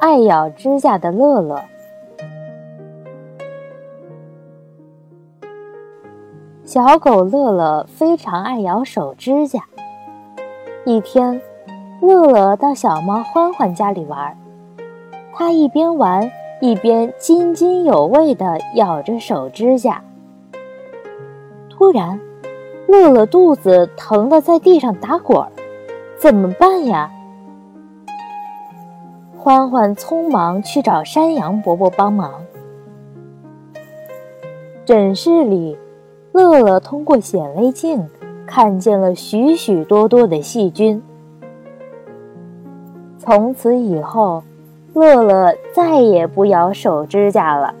爱咬指甲的乐乐。小狗乐乐非常爱咬手指甲。一天，乐乐到小猫欢欢家里玩，它一边玩一边津津有味地咬着手指甲。突然，乐乐肚子疼得在地上打滚儿，怎么办呀？欢欢匆忙去找山羊伯伯帮忙。诊室里。乐乐通过显微镜看见了许许多多的细菌。从此以后，乐乐再也不咬手指甲了。